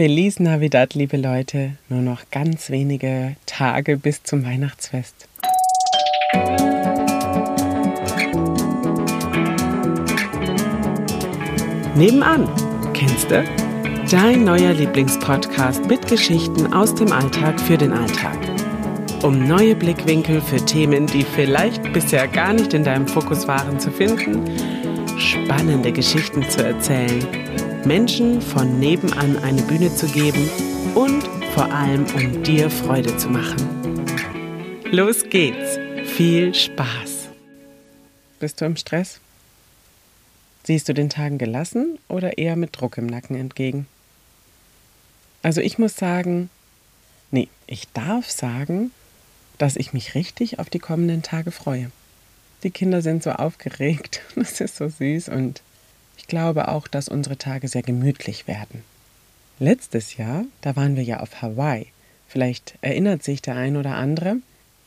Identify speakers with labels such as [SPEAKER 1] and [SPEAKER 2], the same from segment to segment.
[SPEAKER 1] Feliz Navidad, liebe Leute. Nur noch ganz wenige Tage bis zum Weihnachtsfest. Nebenan, kennst du? Dein neuer Lieblingspodcast mit Geschichten aus dem Alltag für den Alltag. Um neue Blickwinkel für Themen, die vielleicht bisher gar nicht in deinem Fokus waren, zu finden, spannende Geschichten zu erzählen, Menschen von nebenan eine Bühne zu geben und vor allem um dir Freude zu machen. Los geht's! Viel Spaß! Bist du im Stress? Siehst du den Tagen gelassen oder eher mit Druck im Nacken entgegen? Also ich muss sagen, nee, ich darf sagen, dass ich mich richtig auf die kommenden Tage freue. Die Kinder sind so aufgeregt, das ist so süß und ich glaube auch, dass unsere Tage sehr gemütlich werden. Letztes Jahr, da waren wir ja auf Hawaii. Vielleicht erinnert sich der ein oder andere.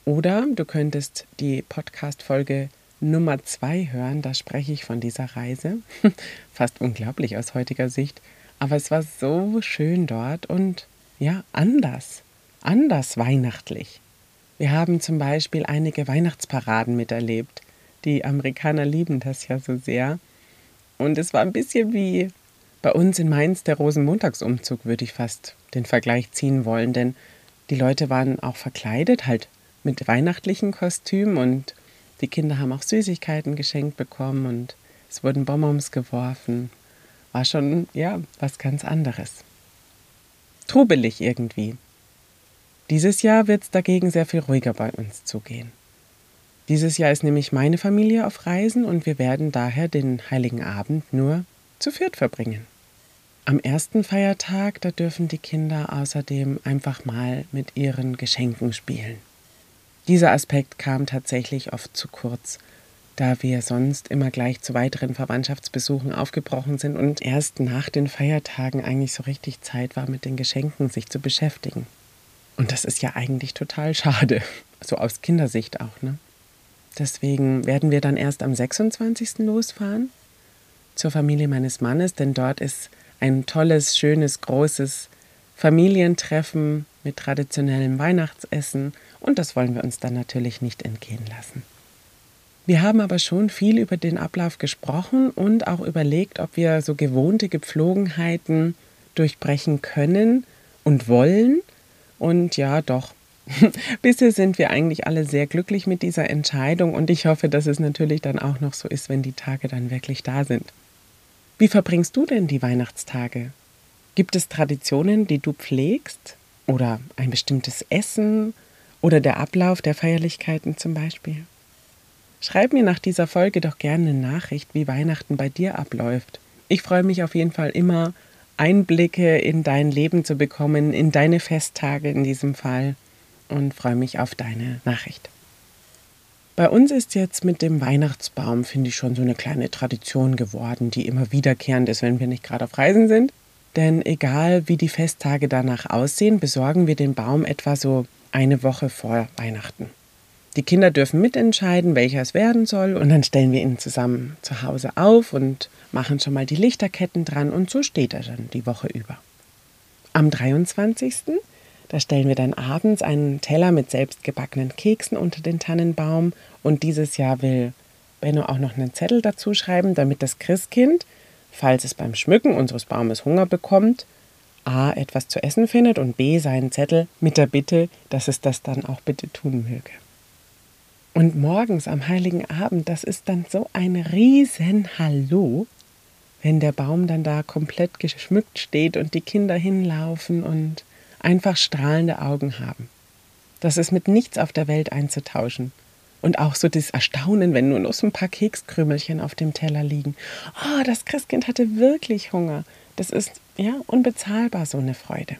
[SPEAKER 1] Oder du könntest die Podcast-Folge Nummer zwei hören, da spreche ich von dieser Reise. Fast unglaublich aus heutiger Sicht. Aber es war so schön dort und ja, anders. Anders weihnachtlich. Wir haben zum Beispiel einige Weihnachtsparaden miterlebt. Die Amerikaner lieben das ja so sehr. Und es war ein bisschen wie bei uns in Mainz der Rosenmontagsumzug, würde ich fast den Vergleich ziehen wollen. Denn die Leute waren auch verkleidet, halt mit weihnachtlichen Kostümen und die Kinder haben auch Süßigkeiten geschenkt bekommen und es wurden Bonbons geworfen. War schon, ja, was ganz anderes. Trubelig irgendwie. Dieses Jahr wird es dagegen sehr viel ruhiger bei uns zugehen. Dieses Jahr ist nämlich meine Familie auf Reisen und wir werden daher den heiligen Abend nur zu viert verbringen. Am ersten Feiertag, da dürfen die Kinder außerdem einfach mal mit ihren Geschenken spielen. Dieser Aspekt kam tatsächlich oft zu kurz, da wir sonst immer gleich zu weiteren Verwandtschaftsbesuchen aufgebrochen sind und erst nach den Feiertagen eigentlich so richtig Zeit war, mit den Geschenken sich zu beschäftigen. Und das ist ja eigentlich total schade, so aus Kindersicht auch, ne? Deswegen werden wir dann erst am 26. losfahren zur Familie meines Mannes, denn dort ist ein tolles, schönes, großes Familientreffen mit traditionellem Weihnachtsessen und das wollen wir uns dann natürlich nicht entgehen lassen. Wir haben aber schon viel über den Ablauf gesprochen und auch überlegt, ob wir so gewohnte Gepflogenheiten durchbrechen können und wollen. Und ja, doch. Bisher sind wir eigentlich alle sehr glücklich mit dieser Entscheidung und ich hoffe, dass es natürlich dann auch noch so ist, wenn die Tage dann wirklich da sind. Wie verbringst du denn die Weihnachtstage? Gibt es Traditionen, die du pflegst? Oder ein bestimmtes Essen oder der Ablauf der Feierlichkeiten zum Beispiel. Schreib mir nach dieser Folge doch gerne eine Nachricht, wie Weihnachten bei dir abläuft. Ich freue mich auf jeden Fall immer, Einblicke in dein Leben zu bekommen, in deine Festtage in diesem Fall und freue mich auf deine Nachricht. Bei uns ist jetzt mit dem Weihnachtsbaum, finde ich, schon so eine kleine Tradition geworden, die immer wiederkehrend ist, wenn wir nicht gerade auf Reisen sind. Denn egal wie die Festtage danach aussehen, besorgen wir den Baum etwa so eine Woche vor Weihnachten. Die Kinder dürfen mitentscheiden, welcher es werden soll, und dann stellen wir ihn zusammen zu Hause auf und machen schon mal die Lichterketten dran, und so steht er dann die Woche über. Am 23. Da stellen wir dann abends einen Teller mit selbstgebackenen Keksen unter den Tannenbaum und dieses Jahr will Benno auch noch einen Zettel dazu schreiben, damit das Christkind, falls es beim Schmücken unseres Baumes Hunger bekommt, A etwas zu essen findet und B seinen Zettel mit der Bitte, dass es das dann auch bitte tun möge. Und morgens am heiligen Abend, das ist dann so ein riesen Hallo, wenn der Baum dann da komplett geschmückt steht und die Kinder hinlaufen und einfach strahlende Augen haben. Das ist mit nichts auf der Welt einzutauschen. Und auch so das Erstaunen, wenn nur noch so ein paar Kekskrümelchen auf dem Teller liegen. Oh, das Christkind hatte wirklich Hunger. Das ist ja unbezahlbar so eine Freude.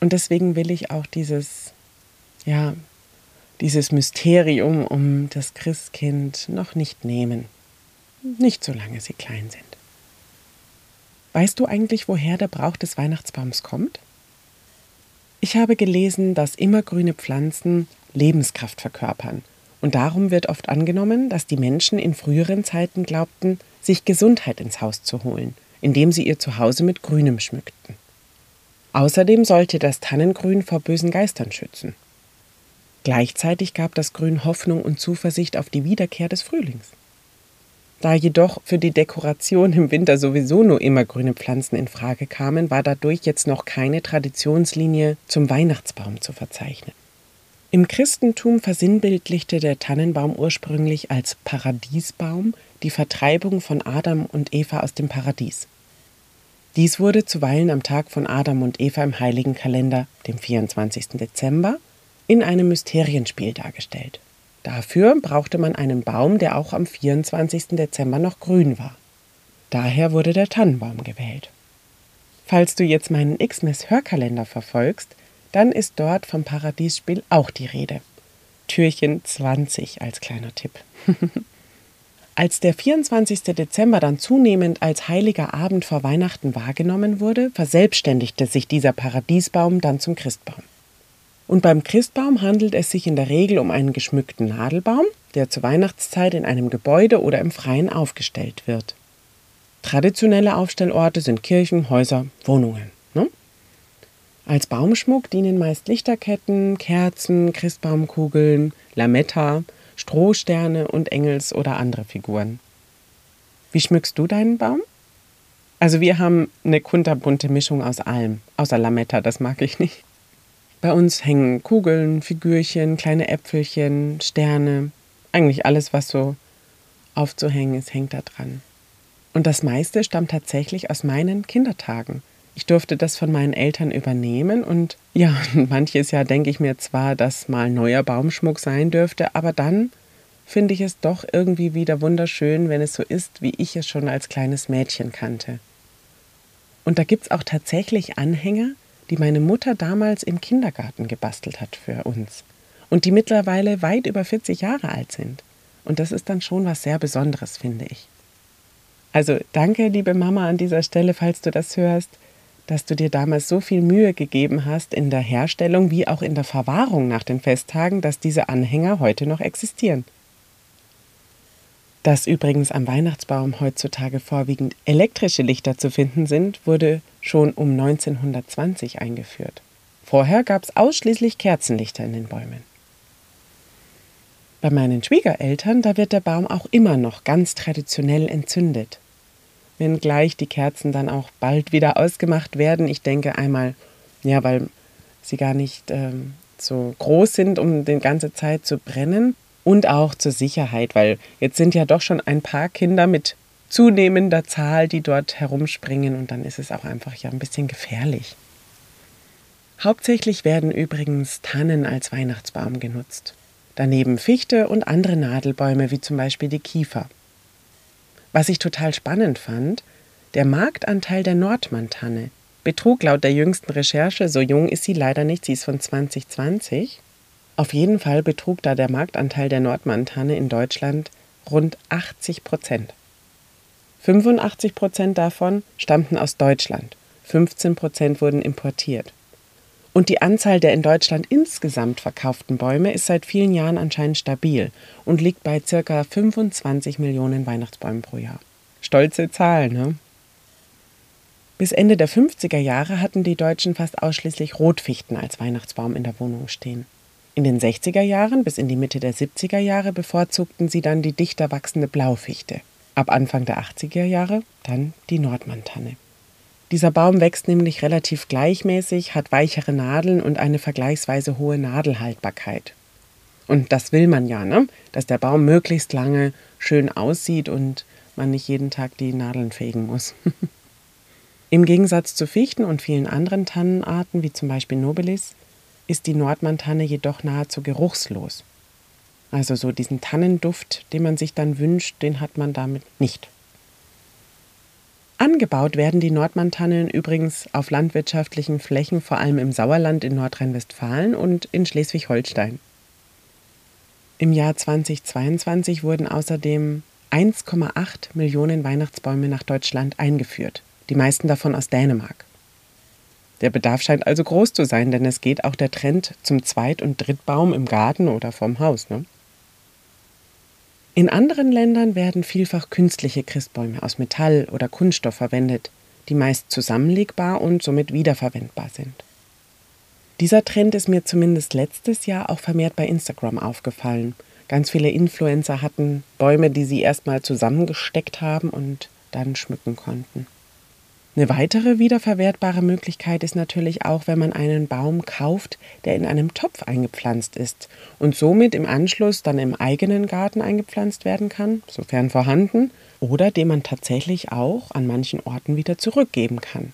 [SPEAKER 1] Und deswegen will ich auch dieses, ja, dieses Mysterium um das Christkind noch nicht nehmen. Nicht solange sie klein sind. Weißt du eigentlich, woher der Brauch des Weihnachtsbaums kommt? Ich habe gelesen, dass immergrüne Pflanzen Lebenskraft verkörpern. Und darum wird oft angenommen, dass die Menschen in früheren Zeiten glaubten, sich Gesundheit ins Haus zu holen – indem sie ihr Zuhause mit Grünem schmückten. Außerdem sollte das Tannengrün vor bösen Geistern schützen. Gleichzeitig gab das Grün Hoffnung und Zuversicht auf die Wiederkehr des Frühlings. Da jedoch für die Dekoration im Winter sowieso nur immer grüne Pflanzen in Frage kamen, war dadurch jetzt noch keine Traditionslinie zum Weihnachtsbaum zu verzeichnen. Im Christentum versinnbildlichte der Tannenbaum ursprünglich als Paradiesbaum die Vertreibung von Adam und Eva aus dem Paradies. Dies wurde zuweilen am Tag von Adam und Eva im heiligen Kalender, dem 24. Dezember, in einem Mysterienspiel dargestellt. Dafür brauchte man einen Baum, der auch am 24. Dezember noch grün war. Daher wurde der Tannenbaum gewählt. Falls du jetzt meinen Xmas Hörkalender verfolgst, dann ist dort vom Paradiesspiel auch die Rede. Türchen 20 als kleiner Tipp. als der 24. Dezember dann zunehmend als heiliger Abend vor Weihnachten wahrgenommen wurde, verselbstständigte sich dieser Paradiesbaum dann zum Christbaum. Und beim Christbaum handelt es sich in der Regel um einen geschmückten Nadelbaum, der zur Weihnachtszeit in einem Gebäude oder im Freien aufgestellt wird. Traditionelle Aufstellorte sind Kirchen, Häuser, Wohnungen. Ne? Als Baumschmuck dienen meist Lichterketten, Kerzen, Christbaumkugeln, Lametta, Strohsterne und Engels- oder andere Figuren. Wie schmückst du deinen Baum? Also wir haben eine kunterbunte Mischung aus allem, außer Lametta, das mag ich nicht. Bei uns hängen Kugeln, Figürchen, kleine Äpfelchen, Sterne, eigentlich alles, was so aufzuhängen ist, hängt da dran. Und das meiste stammt tatsächlich aus meinen Kindertagen. Ich durfte das von meinen Eltern übernehmen und ja, manches Jahr denke ich mir zwar, dass mal neuer Baumschmuck sein dürfte, aber dann finde ich es doch irgendwie wieder wunderschön, wenn es so ist, wie ich es schon als kleines Mädchen kannte. Und da gibt es auch tatsächlich Anhänger, die meine Mutter damals im Kindergarten gebastelt hat für uns und die mittlerweile weit über 40 Jahre alt sind. Und das ist dann schon was sehr Besonderes, finde ich. Also danke, liebe Mama, an dieser Stelle, falls du das hörst dass du dir damals so viel Mühe gegeben hast in der Herstellung wie auch in der Verwahrung nach den Festtagen, dass diese Anhänger heute noch existieren. Dass übrigens am Weihnachtsbaum heutzutage vorwiegend elektrische Lichter zu finden sind, wurde schon um 1920 eingeführt. Vorher gab es ausschließlich Kerzenlichter in den Bäumen. Bei meinen Schwiegereltern, da wird der Baum auch immer noch ganz traditionell entzündet wenngleich die Kerzen dann auch bald wieder ausgemacht werden. Ich denke einmal, ja, weil sie gar nicht ähm, so groß sind, um die ganze Zeit zu brennen. Und auch zur Sicherheit, weil jetzt sind ja doch schon ein paar Kinder mit zunehmender Zahl, die dort herumspringen und dann ist es auch einfach ja ein bisschen gefährlich. Hauptsächlich werden übrigens Tannen als Weihnachtsbaum genutzt. Daneben Fichte und andere Nadelbäume wie zum Beispiel die Kiefer. Was ich total spannend fand, der Marktanteil der Nordmantanne betrug laut der jüngsten Recherche, so jung ist sie leider nicht, sie ist von 2020, auf jeden Fall betrug da der Marktanteil der Nordmantanne in Deutschland rund 80 Prozent. 85 Prozent davon stammten aus Deutschland, 15 Prozent wurden importiert. Und die Anzahl der in Deutschland insgesamt verkauften Bäume ist seit vielen Jahren anscheinend stabil und liegt bei ca. 25 Millionen Weihnachtsbäumen pro Jahr. Stolze Zahlen, ne? Bis Ende der 50er Jahre hatten die Deutschen fast ausschließlich Rotfichten als Weihnachtsbaum in der Wohnung stehen. In den 60er Jahren bis in die Mitte der 70er Jahre bevorzugten sie dann die dichter wachsende Blaufichte. Ab Anfang der 80er Jahre dann die Nordmantanne. Dieser Baum wächst nämlich relativ gleichmäßig, hat weichere Nadeln und eine vergleichsweise hohe Nadelhaltbarkeit. Und das will man ja, ne? dass der Baum möglichst lange schön aussieht und man nicht jeden Tag die Nadeln fegen muss. Im Gegensatz zu Fichten und vielen anderen Tannenarten, wie zum Beispiel Nobilis, ist die Nordmantanne jedoch nahezu geruchslos. Also so diesen Tannenduft, den man sich dann wünscht, den hat man damit nicht. Angebaut werden die Nordmantannen übrigens auf landwirtschaftlichen Flächen, vor allem im Sauerland in Nordrhein-Westfalen und in Schleswig-Holstein. Im Jahr 2022 wurden außerdem 1,8 Millionen Weihnachtsbäume nach Deutschland eingeführt, die meisten davon aus Dänemark. Der Bedarf scheint also groß zu sein, denn es geht auch der Trend zum Zweit- und Drittbaum im Garten oder vorm Haus. Ne? In anderen Ländern werden vielfach künstliche Christbäume aus Metall oder Kunststoff verwendet, die meist zusammenlegbar und somit wiederverwendbar sind. Dieser Trend ist mir zumindest letztes Jahr auch vermehrt bei Instagram aufgefallen. Ganz viele Influencer hatten Bäume, die sie erstmal zusammengesteckt haben und dann schmücken konnten. Eine weitere wiederverwertbare Möglichkeit ist natürlich auch, wenn man einen Baum kauft, der in einem Topf eingepflanzt ist und somit im Anschluss dann im eigenen Garten eingepflanzt werden kann, sofern vorhanden, oder den man tatsächlich auch an manchen Orten wieder zurückgeben kann.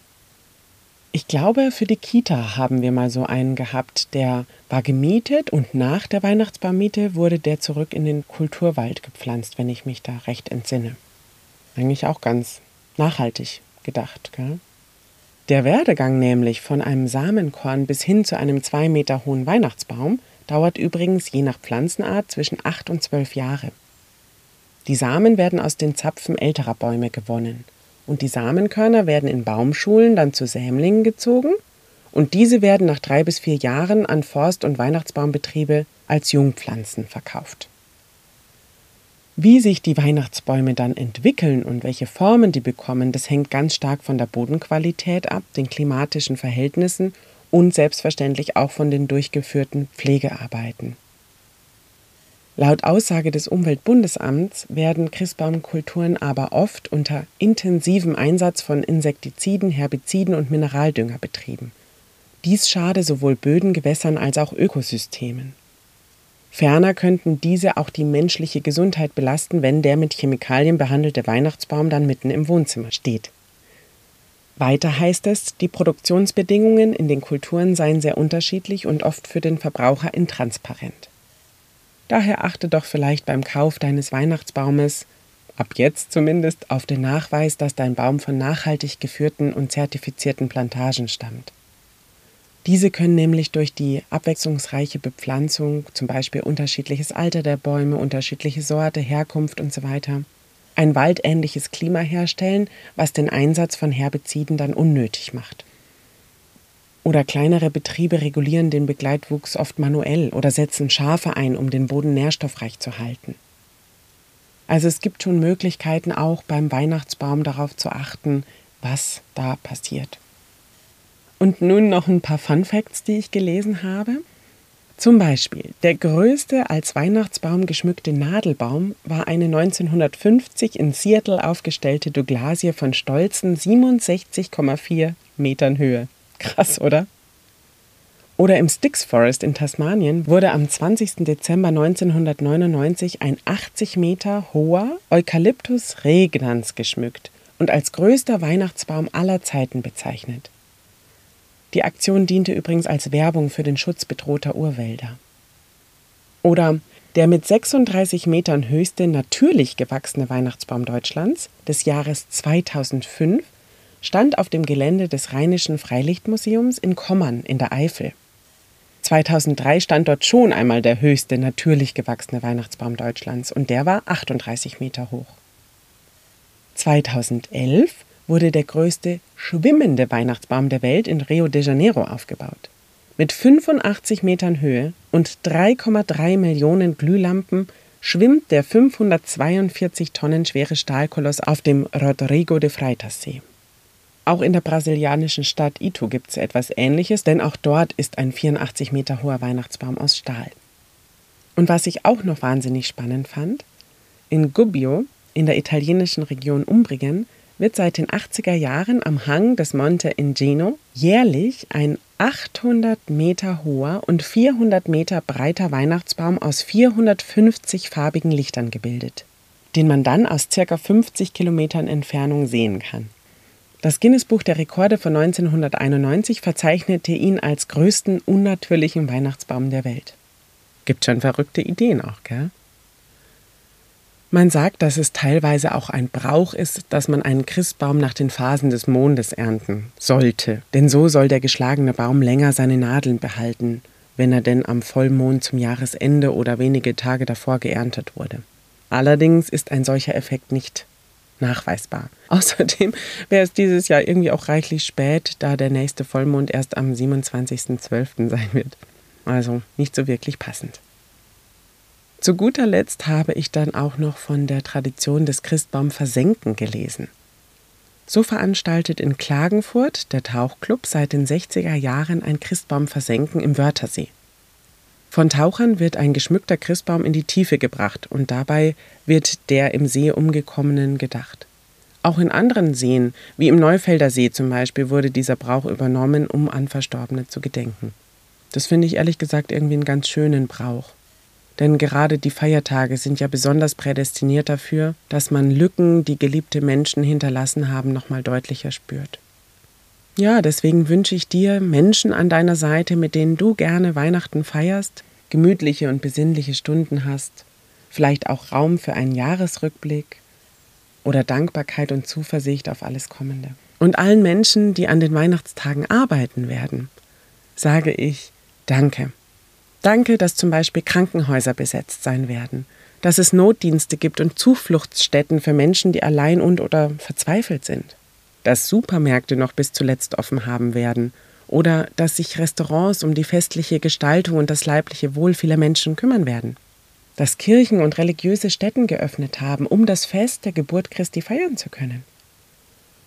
[SPEAKER 1] Ich glaube, für die Kita haben wir mal so einen gehabt, der war gemietet und nach der Weihnachtsbaummiete wurde der zurück in den Kulturwald gepflanzt, wenn ich mich da recht entsinne. Eigentlich auch ganz nachhaltig gedacht. Gell? Der Werdegang nämlich von einem Samenkorn bis hin zu einem zwei Meter hohen Weihnachtsbaum dauert übrigens je nach Pflanzenart zwischen acht und zwölf Jahre. Die Samen werden aus den Zapfen älterer Bäume gewonnen und die Samenkörner werden in Baumschulen dann zu Sämlingen gezogen und diese werden nach drei bis vier Jahren an Forst- und Weihnachtsbaumbetriebe als Jungpflanzen verkauft. Wie sich die Weihnachtsbäume dann entwickeln und welche Formen die bekommen, das hängt ganz stark von der Bodenqualität ab, den klimatischen Verhältnissen und selbstverständlich auch von den durchgeführten Pflegearbeiten. Laut Aussage des Umweltbundesamts werden Christbaumkulturen aber oft unter intensivem Einsatz von Insektiziden, Herbiziden und Mineraldünger betrieben. Dies schade sowohl Böden, Gewässern als auch Ökosystemen. Ferner könnten diese auch die menschliche Gesundheit belasten, wenn der mit Chemikalien behandelte Weihnachtsbaum dann mitten im Wohnzimmer steht. Weiter heißt es, die Produktionsbedingungen in den Kulturen seien sehr unterschiedlich und oft für den Verbraucher intransparent. Daher achte doch vielleicht beim Kauf deines Weihnachtsbaumes, ab jetzt zumindest, auf den Nachweis, dass dein Baum von nachhaltig geführten und zertifizierten Plantagen stammt. Diese können nämlich durch die abwechslungsreiche Bepflanzung, zum Beispiel unterschiedliches Alter der Bäume, unterschiedliche Sorte, Herkunft usw., so ein waldähnliches Klima herstellen, was den Einsatz von Herbiziden dann unnötig macht. Oder kleinere Betriebe regulieren den Begleitwuchs oft manuell oder setzen Schafe ein, um den Boden nährstoffreich zu halten. Also es gibt schon Möglichkeiten auch beim Weihnachtsbaum darauf zu achten, was da passiert. Und nun noch ein paar Fun Facts, die ich gelesen habe. Zum Beispiel, der größte als Weihnachtsbaum geschmückte Nadelbaum war eine 1950 in Seattle aufgestellte Douglasie von stolzen 67,4 Metern Höhe. Krass, oder? Oder im Styx Forest in Tasmanien wurde am 20. Dezember 1999 ein 80 Meter hoher Eucalyptus regnans geschmückt und als größter Weihnachtsbaum aller Zeiten bezeichnet. Die Aktion diente übrigens als Werbung für den Schutz bedrohter Urwälder. Oder der mit 36 Metern höchste natürlich gewachsene Weihnachtsbaum Deutschlands des Jahres 2005 stand auf dem Gelände des Rheinischen Freilichtmuseums in Kommern in der Eifel. 2003 stand dort schon einmal der höchste natürlich gewachsene Weihnachtsbaum Deutschlands und der war 38 Meter hoch. 2011 wurde der größte schwimmende Weihnachtsbaum der Welt in Rio de Janeiro aufgebaut. Mit 85 Metern Höhe und 3,3 Millionen Glühlampen schwimmt der 542 Tonnen schwere Stahlkoloss auf dem Rodrigo de Freitas See. Auch in der brasilianischen Stadt Itu gibt es etwas Ähnliches, denn auch dort ist ein 84 Meter hoher Weihnachtsbaum aus Stahl. Und was ich auch noch wahnsinnig spannend fand, in Gubbio, in der italienischen Region Umbrien, wird seit den 80er Jahren am Hang des Monte Ingeno jährlich ein 800 Meter hoher und 400 Meter breiter Weihnachtsbaum aus 450 farbigen Lichtern gebildet, den man dann aus circa 50 Kilometern Entfernung sehen kann. Das Guinness-Buch der Rekorde von 1991 verzeichnete ihn als größten unnatürlichen Weihnachtsbaum der Welt. Gibt schon verrückte Ideen auch, gell? Man sagt, dass es teilweise auch ein Brauch ist, dass man einen Christbaum nach den Phasen des Mondes ernten sollte, denn so soll der geschlagene Baum länger seine Nadeln behalten, wenn er denn am Vollmond zum Jahresende oder wenige Tage davor geerntet wurde. Allerdings ist ein solcher Effekt nicht nachweisbar. Außerdem wäre es dieses Jahr irgendwie auch reichlich spät, da der nächste Vollmond erst am 27.12. sein wird. Also nicht so wirklich passend. Zu guter Letzt habe ich dann auch noch von der Tradition des Christbaumversenken gelesen. So veranstaltet in Klagenfurt der Tauchclub seit den 60er Jahren ein Christbaumversenken im Wörthersee. Von Tauchern wird ein geschmückter Christbaum in die Tiefe gebracht und dabei wird der im See umgekommenen gedacht. Auch in anderen Seen, wie im Neufelder See zum Beispiel, wurde dieser Brauch übernommen, um an Verstorbene zu gedenken. Das finde ich ehrlich gesagt irgendwie einen ganz schönen Brauch. Denn gerade die Feiertage sind ja besonders prädestiniert dafür, dass man Lücken, die geliebte Menschen hinterlassen haben, nochmal deutlicher spürt. Ja, deswegen wünsche ich dir Menschen an deiner Seite, mit denen du gerne Weihnachten feierst, gemütliche und besinnliche Stunden hast, vielleicht auch Raum für einen Jahresrückblick oder Dankbarkeit und Zuversicht auf alles Kommende. Und allen Menschen, die an den Weihnachtstagen arbeiten werden, sage ich Danke. Danke, dass zum Beispiel Krankenhäuser besetzt sein werden, dass es Notdienste gibt und Zufluchtsstätten für Menschen, die allein und oder verzweifelt sind dass Supermärkte noch bis zuletzt offen haben werden oder dass sich Restaurants um die festliche Gestaltung und das leibliche Wohl vieler Menschen kümmern werden. Dass Kirchen und religiöse Stätten geöffnet haben, um das Fest der Geburt Christi feiern zu können.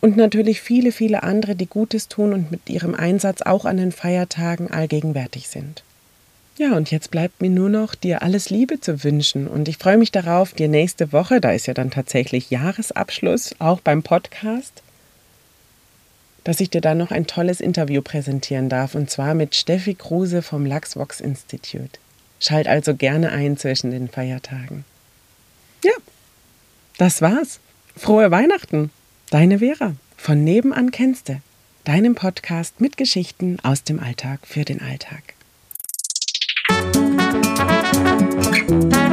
[SPEAKER 1] Und natürlich viele, viele andere, die Gutes tun und mit ihrem Einsatz auch an den Feiertagen allgegenwärtig sind. Ja, und jetzt bleibt mir nur noch, dir alles Liebe zu wünschen. Und ich freue mich darauf, dir nächste Woche, da ist ja dann tatsächlich Jahresabschluss, auch beim Podcast, dass ich dir dann noch ein tolles Interview präsentieren darf, und zwar mit Steffi Kruse vom Lachsvox Institute. Schalt also gerne ein zwischen den Feiertagen. Ja, das war's. Frohe Weihnachten. Deine Vera von Nebenan kennste, deinem Podcast mit Geschichten aus dem Alltag für den Alltag. Bye.